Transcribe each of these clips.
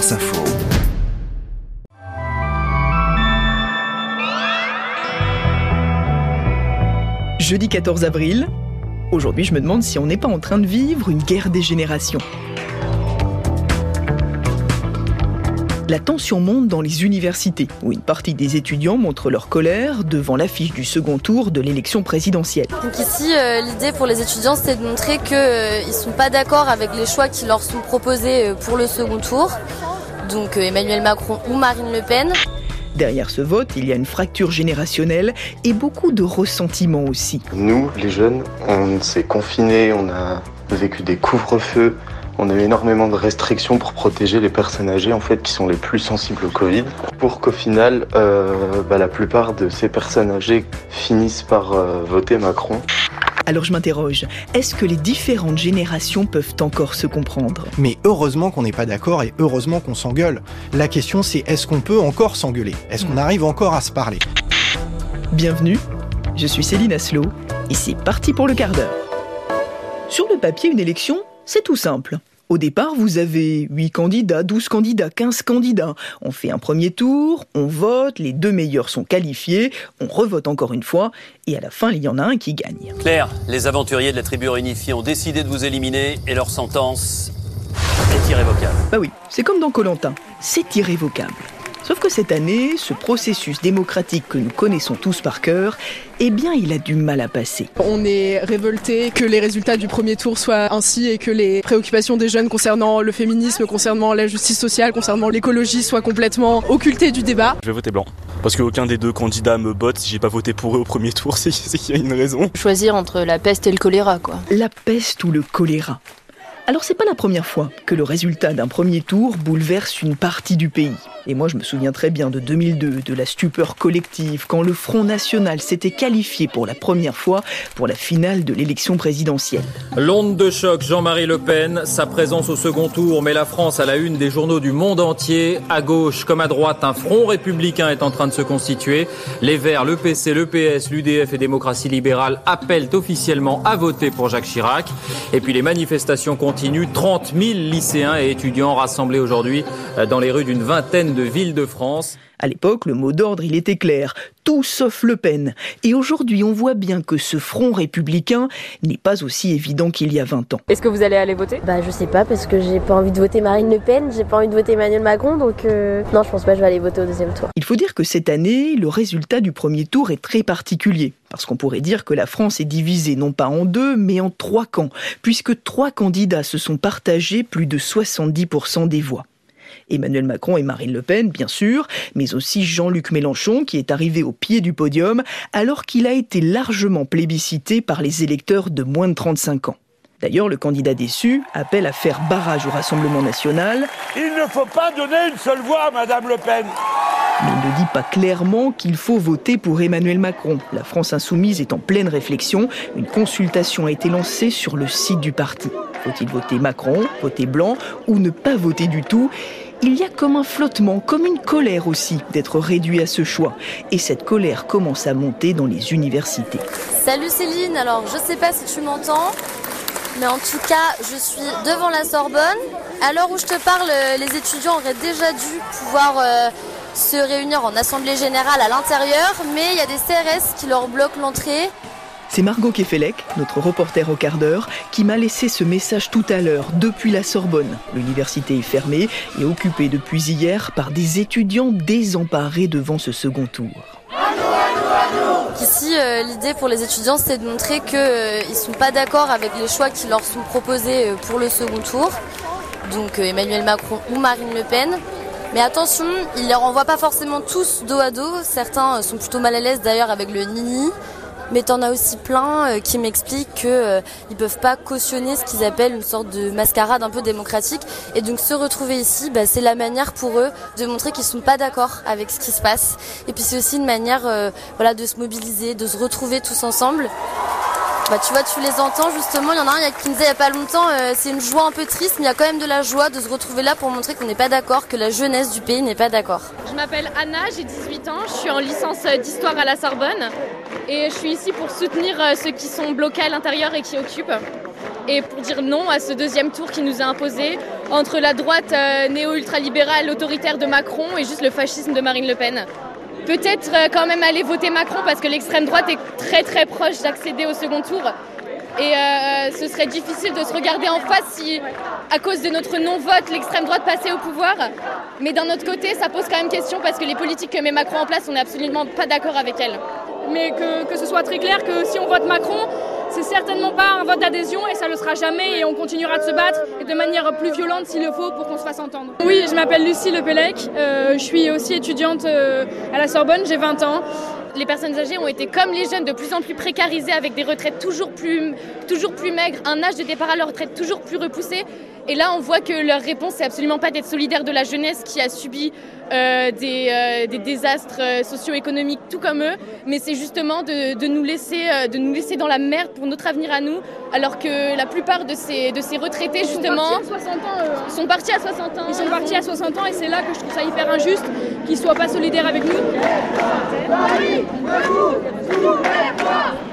France Info. Jeudi 14 avril. Aujourd'hui, je me demande si on n'est pas en train de vivre une guerre des générations. La tension monte dans les universités, où une partie des étudiants montrent leur colère devant l'affiche du second tour de l'élection présidentielle. Donc ici, euh, l'idée pour les étudiants, c'est de montrer qu'ils euh, ne sont pas d'accord avec les choix qui leur sont proposés euh, pour le second tour. Donc Emmanuel Macron ou Marine Le Pen. Derrière ce vote, il y a une fracture générationnelle et beaucoup de ressentiment aussi. Nous, les jeunes, on s'est confinés, on a vécu des couvre-feux, on a eu énormément de restrictions pour protéger les personnes âgées en fait qui sont les plus sensibles au Covid, pour qu'au final euh, bah, la plupart de ces personnes âgées finissent par euh, voter Macron. Alors je m'interroge, est-ce que les différentes générations peuvent encore se comprendre? Mais heureusement qu'on n'est pas d'accord et heureusement qu'on s'engueule. La question c'est est-ce qu'on peut encore s'engueuler? Est-ce qu'on arrive encore à se parler? Bienvenue, je suis Céline Aslo et c'est parti pour le quart d'heure. Sur le papier, une élection, c'est tout simple. Au départ, vous avez 8 candidats, 12 candidats, 15 candidats. On fait un premier tour, on vote, les deux meilleurs sont qualifiés, on revote encore une fois, et à la fin, il y en a un qui gagne. Claire, les aventuriers de la tribu réunifiée ont décidé de vous éliminer et leur sentence est irrévocable. Bah oui, c'est comme dans Colantin, c'est irrévocable. Sauf que cette année, ce processus démocratique que nous connaissons tous par cœur, eh bien, il a du mal à passer. On est révolté que les résultats du premier tour soient ainsi et que les préoccupations des jeunes concernant le féminisme, concernant la justice sociale, concernant l'écologie soient complètement occultées du débat. Je vais voter blanc. Parce qu'aucun des deux candidats me botte. Si j'ai pas voté pour eux au premier tour, c'est qu'il y a une raison. Choisir entre la peste et le choléra, quoi. La peste ou le choléra. Alors c'est pas la première fois que le résultat d'un premier tour bouleverse une partie du pays. Et moi je me souviens très bien de 2002, de la stupeur collective, quand le Front National s'était qualifié pour la première fois pour la finale de l'élection présidentielle. L'onde de choc Jean-Marie Le Pen, sa présence au second tour met la France à la une des journaux du monde entier. À gauche comme à droite, un front républicain est en train de se constituer. Les Verts, le PC, le PS, l'UDF et Démocratie libérale appellent officiellement à voter pour Jacques Chirac. Et puis les manifestations continuent 30 000 lycéens et étudiants rassemblés aujourd'hui euh, dans les rues d'une vingtaine de villes de France. À l'époque, le mot d'ordre, il était clair. Tout sauf Le Pen. Et aujourd'hui, on voit bien que ce front républicain n'est pas aussi évident qu'il y a 20 ans. Est-ce que vous allez aller voter? Bah, je sais pas, parce que j'ai pas envie de voter Marine Le Pen, j'ai pas envie de voter Emmanuel Macron, donc euh, non, je pense pas que je vais aller voter au deuxième tour. Il faut dire que cette année, le résultat du premier tour est très particulier. Parce qu'on pourrait dire que la France est divisée non pas en deux, mais en trois camps, puisque trois candidats se sont partagés plus de 70% des voix. Emmanuel Macron et Marine Le Pen, bien sûr, mais aussi Jean-Luc Mélenchon, qui est arrivé au pied du podium, alors qu'il a été largement plébiscité par les électeurs de moins de 35 ans. D'ailleurs, le candidat déçu appelle à faire barrage au Rassemblement national. Il ne faut pas donner une seule voix à Madame Le Pen. Mais il ne dit pas clairement qu'il faut voter pour Emmanuel Macron. La France insoumise est en pleine réflexion. Une consultation a été lancée sur le site du parti. Faut-il voter Macron, voter blanc ou ne pas voter du tout? Il y a comme un flottement, comme une colère aussi d'être réduit à ce choix. Et cette colère commence à monter dans les universités. Salut Céline, alors je sais pas si tu m'entends, mais en tout cas je suis devant la Sorbonne. À l'heure où je te parle, les étudiants auraient déjà dû pouvoir euh, se réunir en assemblée générale à l'intérieur, mais il y a des CRS qui leur bloquent l'entrée. C'est Margot Kefelec, notre reporter au quart d'heure, qui m'a laissé ce message tout à l'heure depuis la Sorbonne. L'université est fermée et occupée depuis hier par des étudiants désemparés devant ce second tour. Ici, euh, l'idée pour les étudiants, c'est de montrer qu'ils euh, ne sont pas d'accord avec les choix qui leur sont proposés euh, pour le second tour. Donc Emmanuel Macron ou Marine Le Pen. Mais attention, ils ne les renvoient pas forcément tous dos à dos. Certains sont plutôt mal à l'aise d'ailleurs avec le nini. Mais t'en as aussi plein euh, qui m'expliquent qu'ils euh, ne peuvent pas cautionner ce qu'ils appellent une sorte de mascarade un peu démocratique. Et donc se retrouver ici, bah, c'est la manière pour eux de montrer qu'ils sont pas d'accord avec ce qui se passe. Et puis c'est aussi une manière euh, voilà, de se mobiliser, de se retrouver tous ensemble. Bah, tu vois, tu les entends justement. Il y en a un qui me disait il n'y a pas longtemps, c'est une joie un peu triste, mais il y a quand même de la joie de se retrouver là pour montrer qu'on n'est pas d'accord, que la jeunesse du pays n'est pas d'accord. Je m'appelle Anna, j'ai 18 ans, je suis en licence d'histoire à la Sorbonne. Et je suis ici pour soutenir euh, ceux qui sont bloqués à l'intérieur et qui occupent. Et pour dire non à ce deuxième tour qui nous est imposé, entre la droite euh, néo-ultralibérale autoritaire de Macron et juste le fascisme de Marine Le Pen. Peut-être euh, quand même aller voter Macron parce que l'extrême droite est très très proche d'accéder au second tour. Et euh, ce serait difficile de se regarder en face si, à cause de notre non-vote, l'extrême droite passait au pouvoir. Mais d'un autre côté, ça pose quand même question parce que les politiques que met Macron en place, on n'est absolument pas d'accord avec elles. Mais que, que ce soit très clair que si on vote Macron, c'est certainement pas un vote d'adhésion et ça le sera jamais et on continuera de se battre de manière plus violente s'il le faut pour qu'on se fasse entendre. Oui, je m'appelle Lucie Lepelec, euh, je suis aussi étudiante euh, à la Sorbonne, j'ai 20 ans. Les personnes âgées ont été comme les jeunes de plus en plus précarisées avec des retraites toujours plus, toujours plus maigres, un âge de départ à la retraite toujours plus repoussé. Et là, on voit que leur réponse, c'est absolument pas d'être solidaire de la jeunesse qui a subi euh, des, euh, des, désastres euh, socio-économiques tout comme eux, mais c'est justement de, de, nous laisser, de nous laisser dans la merde pour notre avenir à nous, alors que la plupart de ces, de ces retraités, justement, sont partis à 60 ans. eux. sont partis à 60 ans. Ils sont partis à 60 ans et c'est là que je trouve ça hyper injuste qu'ils soient pas solidaires avec nous.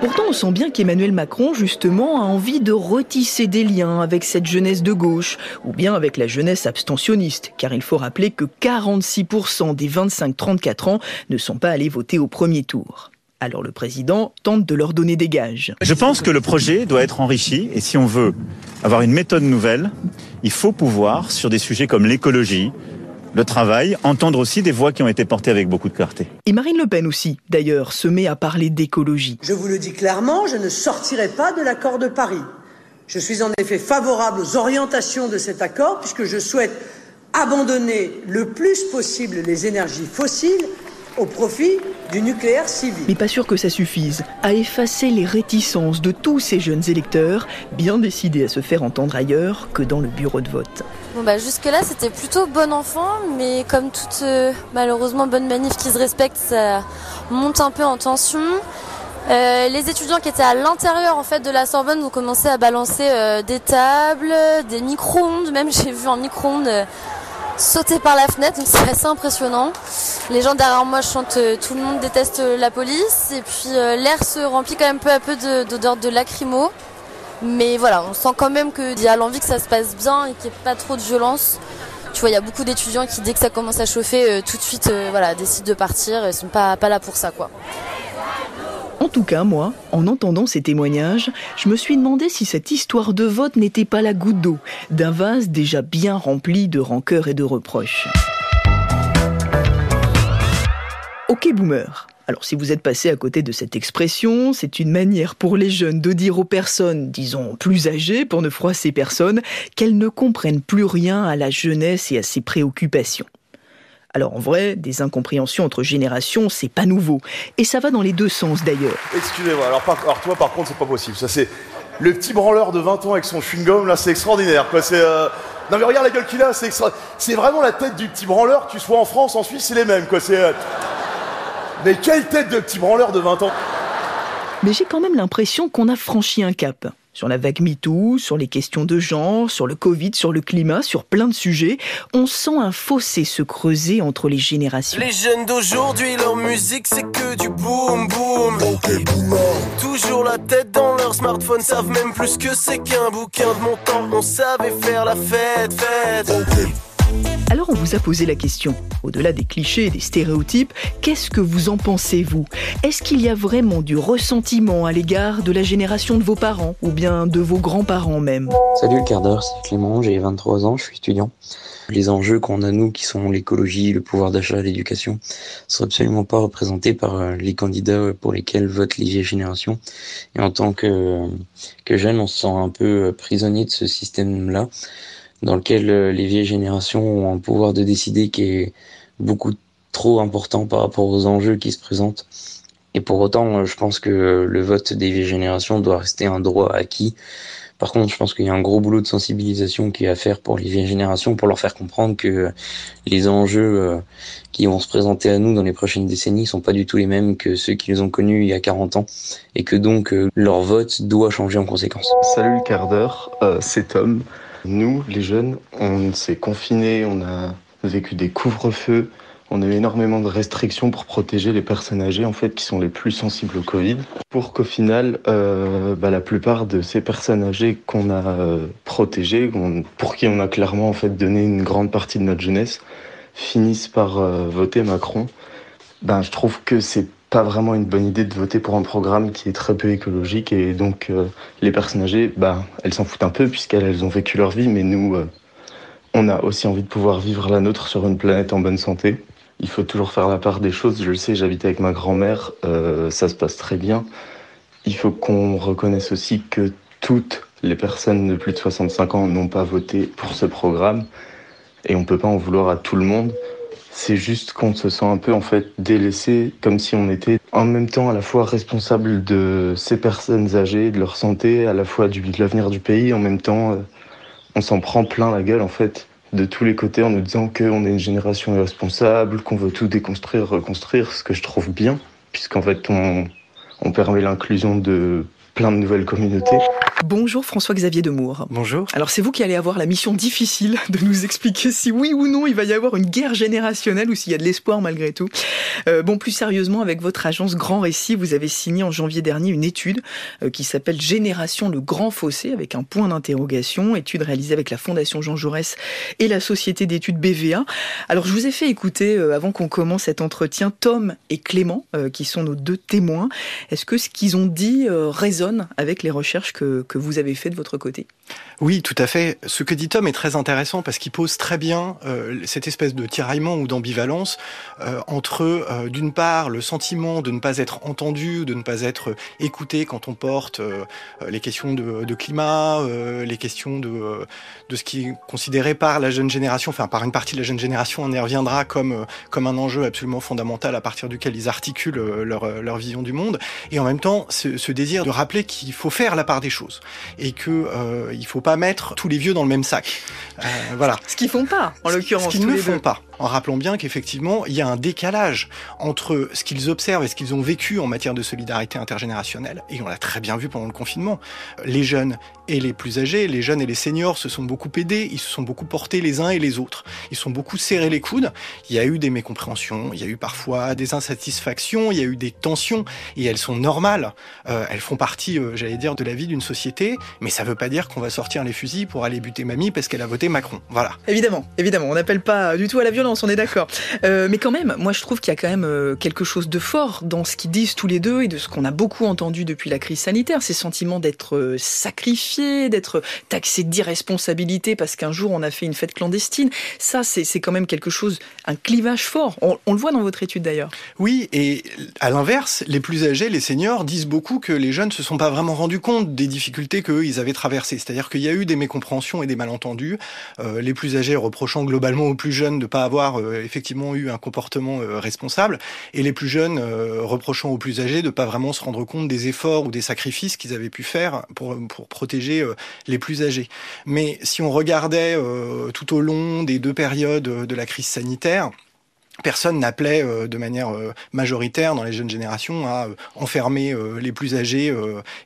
Pourtant, on sent bien qu'Emmanuel Macron, justement, a envie de retisser des liens avec cette jeunesse de gauche, ou bien avec la jeunesse abstentionniste, car il faut rappeler que 46% des 25-34 ans ne sont pas allés voter au premier tour. Alors le président tente de leur donner des gages. Je pense que le projet doit être enrichi et si on veut avoir une méthode nouvelle, il faut pouvoir, sur des sujets comme l'écologie, le travail, entendre aussi des voix qui ont été portées avec beaucoup de clarté. Et Marine Le Pen aussi, d'ailleurs, se met à parler d'écologie. Je vous le dis clairement, je ne sortirai pas de l'accord de Paris. Je suis en effet favorable aux orientations de cet accord puisque je souhaite abandonner le plus possible les énergies fossiles au profit du nucléaire civil. Mais pas sûr que ça suffise à effacer les réticences de tous ces jeunes électeurs, bien décidés à se faire entendre ailleurs que dans le bureau de vote. Bon bah jusque-là c'était plutôt bon enfant, mais comme toute euh, malheureusement bonne manif qui se respecte, ça monte un peu en tension. Euh, les étudiants qui étaient à l'intérieur en fait de la Sorbonne ont commencé à balancer euh, des tables, des micro-ondes, même j'ai vu un micro-ondes euh, sauter par la fenêtre, donc c'est assez impressionnant. Les gens derrière moi chantent euh, Tout le monde déteste euh, la police, et puis euh, l'air se remplit quand même peu à peu de- d'odeurs de, lacrymo. Mais voilà, on sent quand même qu'il y a l'envie que ça se passe bien et qu'il n'y ait pas trop de violence. Tu vois, il y a beaucoup d'étudiants qui, dès que ça commence à chauffer, tout de suite, voilà, décident de partir et sont pas, pas là pour ça, quoi. En tout cas, moi, en entendant ces témoignages, je me suis demandé si cette histoire de vote n'était pas la goutte d'eau d'un vase déjà bien rempli de rancœur et de reproches. Ok boomer. Alors si vous êtes passé à côté de cette expression, c'est une manière pour les jeunes de dire aux personnes, disons plus âgées pour ne froisser personne, qu'elles ne comprennent plus rien à la jeunesse et à ses préoccupations. Alors en vrai, des incompréhensions entre générations, c'est pas nouveau. Et ça va dans les deux sens d'ailleurs. Excusez-moi, alors, toi par contre c'est pas possible. Ça c'est le petit branleur de 20 ans avec son chewing-gum là, c'est extraordinaire. C'est euh, non mais regarde la gueule qu'il a, c'est c'est vraiment la tête du petit branleur. Que tu sois en France, en Suisse, c'est les mêmes euh, mais quelle tête de petit branleur de 20 ans. Mais j'ai quand même l'impression qu'on a franchi un cap. Sur la vague MeToo, sur les questions de genre, sur le Covid, sur le climat, sur plein de sujets, on sent un fossé se creuser entre les générations. Les jeunes d'aujourd'hui, leur musique c'est que du boom boom. Toujours la tête dans leur smartphone, savent même plus que c'est qu'un bouquin de mon temps. On savait faire la fête, fête. Alors on vous a posé la question, au-delà des clichés et des stéréotypes, qu'est-ce que vous en pensez vous? Est-ce qu'il y a vraiment du ressentiment à l'égard de la génération de vos parents ou bien de vos grands-parents même? Salut le quart d'heure, c'est Clément, j'ai 23 ans, je suis étudiant. Les enjeux qu'on a nous, qui sont l'écologie, le pouvoir d'achat, l'éducation, sont absolument pas représentés par euh, les candidats pour lesquels votent les vieilles générations. Et en tant que, que jeune, on se sent un peu euh, prisonnier de ce système-là, dans lequel euh, les vieilles générations ont un pouvoir de décider qui est beaucoup trop important par rapport aux enjeux qui se présentent. Et pour autant, euh, je pense que le vote des vieilles générations doit rester un droit acquis. Par contre, je pense qu'il y a un gros boulot de sensibilisation qui est à faire pour les vieilles générations, pour leur faire comprendre que les enjeux euh, qui vont se présenter à nous dans les prochaines décennies sont pas du tout les mêmes que ceux qu'ils ont connus il y a 40 ans, et que donc leur vote doit changer en conséquence. Salut le quart d'heure, euh, c'est Tom. Nous, les jeunes, on s'est confinés, on a vécu des couvre-feux, on a eu énormément de restrictions pour protéger les personnes âgées en fait qui sont les plus sensibles au Covid, pour qu'au final, euh, bah, la plupart de ces personnes âgées qu'on a euh, protégées, pour qui on a clairement en fait donné une grande partie de notre jeunesse, finissent par euh, voter Macron. Ben, je trouve que c'est pas vraiment une bonne idée de voter pour un programme qui est très peu écologique et donc les personnes âgées, ben, elles s'en foutent un peu puisqu'elles ont vécu leur vie, mais nous, on a aussi envie de pouvoir vivre la nôtre sur une planète en bonne santé il faut toujours faire la part des choses. Je le sais, j'habite avec ma grand-mère, euh, ça se passe très bien. Il faut qu'on reconnaisse aussi que toutes les personnes de plus de 65 ans n'ont pas voté pour ce programme et on peut pas en vouloir à tout le monde. C'est juste qu'on se sent un peu en fait délaissé, comme si on était en même temps à la fois responsable de ces personnes âgées, de leur santé, à la fois du, de l'avenir du pays, en même temps euh, on s'en prend plein la gueule en fait de tous les côtés en nous disant qu'on est une génération irresponsable, qu'on veut tout déconstruire, reconstruire, ce que je trouve bien, puisqu'en fait on, on permet l'inclusion de plein de nouvelles communautés. Bonjour François-Xavier Demour. Bonjour. Alors c'est vous qui allez avoir la mission difficile de nous expliquer si oui ou non il va y avoir une guerre générationnelle ou s'il y a de l'espoir malgré tout. Euh, bon, plus sérieusement, avec votre agence Grand Récit, vous avez signé en janvier dernier une étude euh, qui s'appelle Génération le Grand Fossé avec un point d'interrogation, étude réalisée avec la Fondation Jean Jaurès et la société d'études BVA. Alors je vous ai fait écouter, euh, avant qu'on commence cet entretien, Tom et Clément, qui sont nos deux témoins. Est-ce que ce qu'ils ont dit résonne avec les recherches que que vous avez fait de votre côté. Oui, tout à fait. Ce que dit Tom est très intéressant parce qu'il pose très bien euh, cette espèce de tiraillement ou d'ambivalence euh, entre, euh, d'une part, le sentiment de ne pas être entendu, de ne pas être écouté quand on porte les questions de, de climat, les questions de, de ce qui est considéré par la jeune génération, enfin par une partie de la jeune génération, on y reviendra comme, comme un enjeu absolument fondamental à partir duquel ils articulent leur, leur vision du monde. Et en même temps, ce, ce désir de rappeler qu'il faut faire la part des choses et que il faut pas mettre tous les vieux dans le même sac. Euh, voilà. Ce qu'ils font pas, en l'occurrence. Ce qu'ils ne font pas en rappelant bien qu'effectivement, il y a un décalage entre ce qu'ils observent et ce qu'ils ont vécu en matière de solidarité intergénérationnelle. Et on l'a très bien vu pendant le confinement. Les jeunes et les plus âgés, les jeunes et les seniors se sont beaucoup aidés, ils se sont beaucoup portés les uns et les autres. Ils sont beaucoup serrés les coudes. Il y a eu des mécompréhensions, il y a eu parfois des insatisfactions, il y a eu des tensions, et elles sont normales. Euh, elles font partie, euh, j'allais dire, de la vie d'une société, mais ça veut pas dire qu'on va sortir les fusils pour aller buter mamie parce qu'elle a voté Macron. Voilà. Évidemment, évidemment, on n'appelle pas du tout à la violence on est d'accord. Euh, mais quand même, moi je trouve qu'il y a quand même euh, quelque chose de fort dans ce qu'ils disent tous les deux et de ce qu'on a beaucoup entendu depuis la crise sanitaire, ces sentiments d'être euh, sacrifiés, d'être taxés d'irresponsabilité parce qu'un jour on a fait une fête clandestine. Ça, c'est quand même quelque chose, un clivage fort. On, le voit dans votre étude d'ailleurs. Oui, et à l'inverse, les plus âgés, les seniors, disent beaucoup que les jeunes se sont pas vraiment rendus compte des difficultés qu'eux, ils avaient traversées. C'est-à-dire qu'il y a eu des mécompréhensions et des malentendus. les plus âgés reprochant globalement aux plus jeunes de pas avoir euh, effectivement eu un comportement euh, responsable, et les plus jeunes euh, reprochant aux plus âgés de ne pas vraiment se rendre compte des efforts ou des sacrifices qu'ils avaient pu faire pour, pour protéger les plus âgés. Mais si on regardait tout au long des deux périodes de la crise sanitaire, personne n'appelait euh, de manière euh, majoritaire dans les jeunes générations à euh, enfermer les plus âgés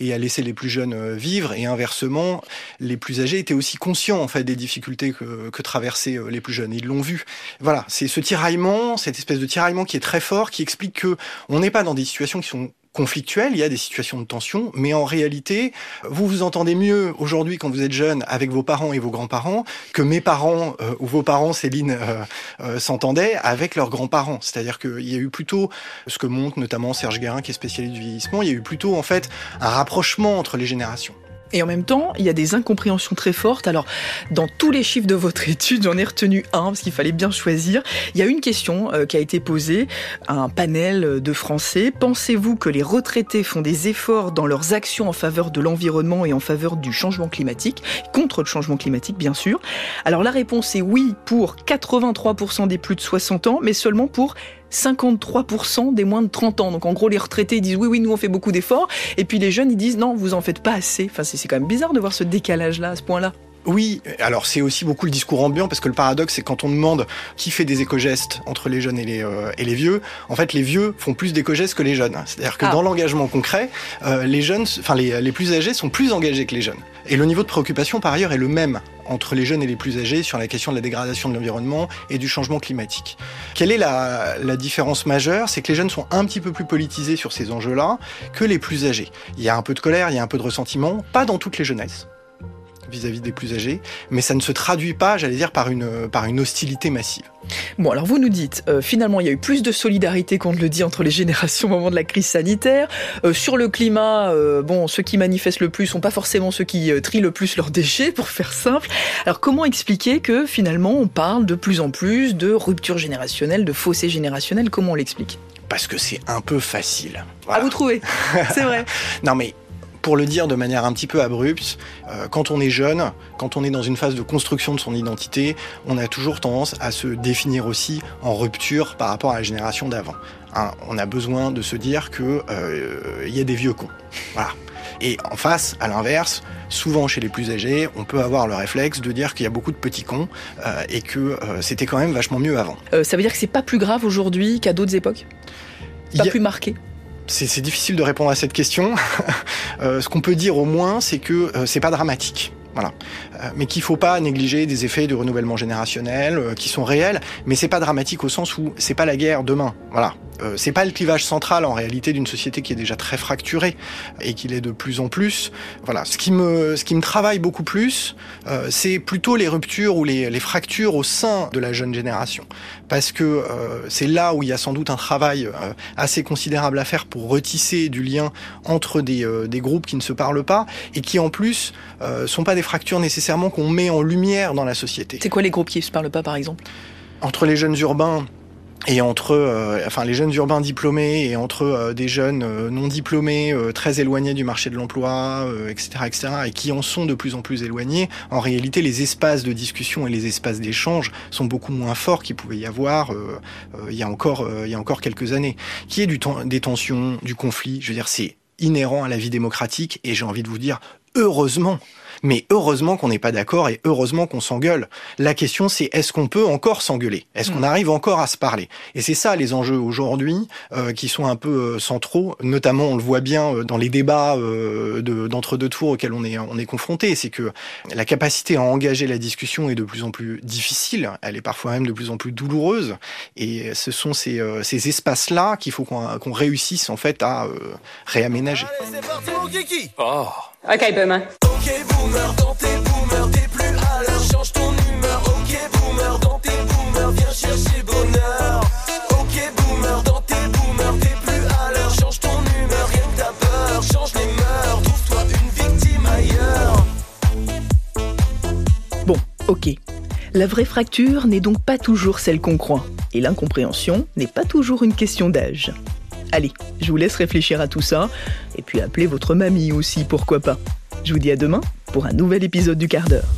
et à laisser les plus jeunes vivre. Et inversement les plus âgés étaient aussi conscients en fait des difficultés que, que traversaient les plus jeunes. Ils l'ont vu. Voilà c'est ce tiraillement cette espèce de tiraillement qui est très fort qui explique que on n'est pas dans des situations qui sont conflictuelles, il y a des situations de tension, mais en réalité, vous vous entendez mieux aujourd'hui quand vous êtes jeune avec vos parents et vos grands-parents que mes parents euh, ou vos parents, Céline, euh, euh, s'entendaient avec leurs grands-parents. C'est-à-dire qu'il y a eu plutôt, ce que montre notamment Serge Guérin qui est spécialiste du vieillissement, il y a eu plutôt en fait un rapprochement entre les générations. Et en même temps, il y a des incompréhensions très fortes. Alors, dans tous les chiffres de votre étude, j'en ai retenu un parce qu'il fallait bien choisir. Il y a une question euh, qui a été posée à un panel de Français. Pensez-vous que les retraités font des efforts dans leurs actions en faveur de l'environnement et en faveur du changement climatique, contre le changement climatique bien sûr? Alors la réponse est oui pour 83% des plus de 60 ans, mais seulement pour 53% des moins de 30 ans. Donc en gros, les retraités disent oui, oui, nous on fait beaucoup d'efforts. Et puis les jeunes, ils disent non, vous en faites pas assez. Enfin, c'est quand même bizarre de voir ce décalage-là à ce point-là. Oui, alors c'est aussi beaucoup le discours ambiant parce que le paradoxe c'est quand on demande qui fait des éco-gestes entre les jeunes et les, euh, et les vieux, en fait les vieux font plus d'éco-gestes que les jeunes. C'est-à-dire que Ah. dans l'engagement concret, euh, les jeunes, enfin les, les plus âgés sont plus engagés que les jeunes. Et le niveau de préoccupation par ailleurs est le même entre les jeunes et les plus âgés sur la question de la dégradation de l'environnement et du changement climatique. Quelle est la, la différence majeure? C'est que les jeunes sont un petit peu plus politisés sur ces enjeux-là que les plus âgés. Il y a un peu de colère, il y a un peu de ressentiment, pas dans toutes les jeunesses vis-à-vis des plus âgés, mais ça ne se traduit pas, j'allais dire, par une, par une hostilité massive. Bon, alors vous nous dites, euh, finalement, il y a eu plus de solidarité qu'on ne le dit entre les générations au moment de la crise sanitaire. Euh, sur le climat, euh, bon, ceux qui manifestent le plus sont pas forcément ceux qui trient le plus leurs déchets, pour faire simple. Alors comment expliquer que finalement on parle de plus en plus de rupture générationnelle, de fossé générationnel Comment on l'explique? Parce que c'est un peu facile. À vous trouver, c'est vrai. Non mais pour le dire de manière un petit peu abrupte, euh, quand on est jeune, quand on est dans une phase de construction de son identité, on a toujours tendance à se définir aussi en rupture par rapport à la génération d'avant. Hein, on a besoin de se dire que euh, y a des vieux cons. Voilà. Et en face, à l'inverse, souvent chez les plus âgés, on peut avoir le réflexe de dire qu'il y a beaucoup de petits cons euh, et que euh, c'était quand même vachement mieux avant. Ça veut dire que c'est pas plus grave aujourd'hui qu'à d'autres époques? Pas a- plus marqué? C'est difficile de répondre à cette question. Euh, ce qu'on peut dire au moins, c'est que euh, c'est pas dramatique. Voilà. Euh, mais qu'il faut pas négliger des effets de renouvellement générationnel euh, qui sont réels, mais c'est pas dramatique au sens où c'est pas la guerre demain. Voilà. Euh, c'est pas le clivage central en réalité d'une société qui est déjà très fracturée et qui l'est de plus en plus. Voilà. Ce qui me, ce qui me travaille beaucoup plus, euh, c'est plutôt les ruptures ou les, les fractures au sein de la jeune génération, parce que euh, c'est là où il y a sans doute un travail euh, assez considérable à faire pour retisser du lien entre des, des groupes qui ne se parlent pas et qui en plus sont pas des fractures nécessairement qu'on met en lumière dans la société. C'est quoi les groupes qui ne se parlent pas par exemple? Entre les jeunes urbains et entre euh, enfin les jeunes urbains diplômés et entre euh, des jeunes euh, non diplômés très éloignés du marché de l'emploi etc etc et qui en sont de plus en plus éloignés en réalité les espaces de discussion et les espaces d'échange sont beaucoup moins forts qu'il pouvait y avoir il y a encore il y a encore quelques années. Qui est du temps des tensions du conflit? Je veux dire c'est inhérent à la vie démocratique et j'ai envie de vous dire heureusement mais heureusement qu'on n'est pas d'accord et heureusement qu'on s'engueule. La question c'est est-ce qu'on peut encore s'engueuler? Est-ce qu'on arrive encore à se parler? Et c'est ça les enjeux aujourd'hui euh, qui sont un peu euh, centraux, notamment on le voit bien euh, dans les débats euh, de- d'entre-deux tours auxquels on est, on est confronté, c'est que la capacité à engager la discussion est de plus en plus difficile, elle est parfois même de plus en plus douloureuse, et ce sont ces, euh, ces espaces-là qu'il faut qu'on qu'on réussisse en fait à euh, réaménager. C'est parti mon kiki. Oh. Ok, boomer. Ok boomer, dans tes boomers, t'es plus à l'heure, change ton humeur. Ok boomer, dans tes boomers, viens chercher bonheur. Ok boomer, dans tes boomers, t'es plus à l'heure, change ton humeur, rien que ta peur, change les mœurs, trouve-toi une victime ailleurs. Bon, ok. La vraie fracture n'est donc pas toujours celle qu'on croit. Et l'incompréhension n'est pas toujours une question d'âge. Allez, je vous laisse réfléchir à tout ça, et puis appeler votre mamie aussi, pourquoi pas. Je vous dis à demain pour un nouvel épisode du quart d'heure.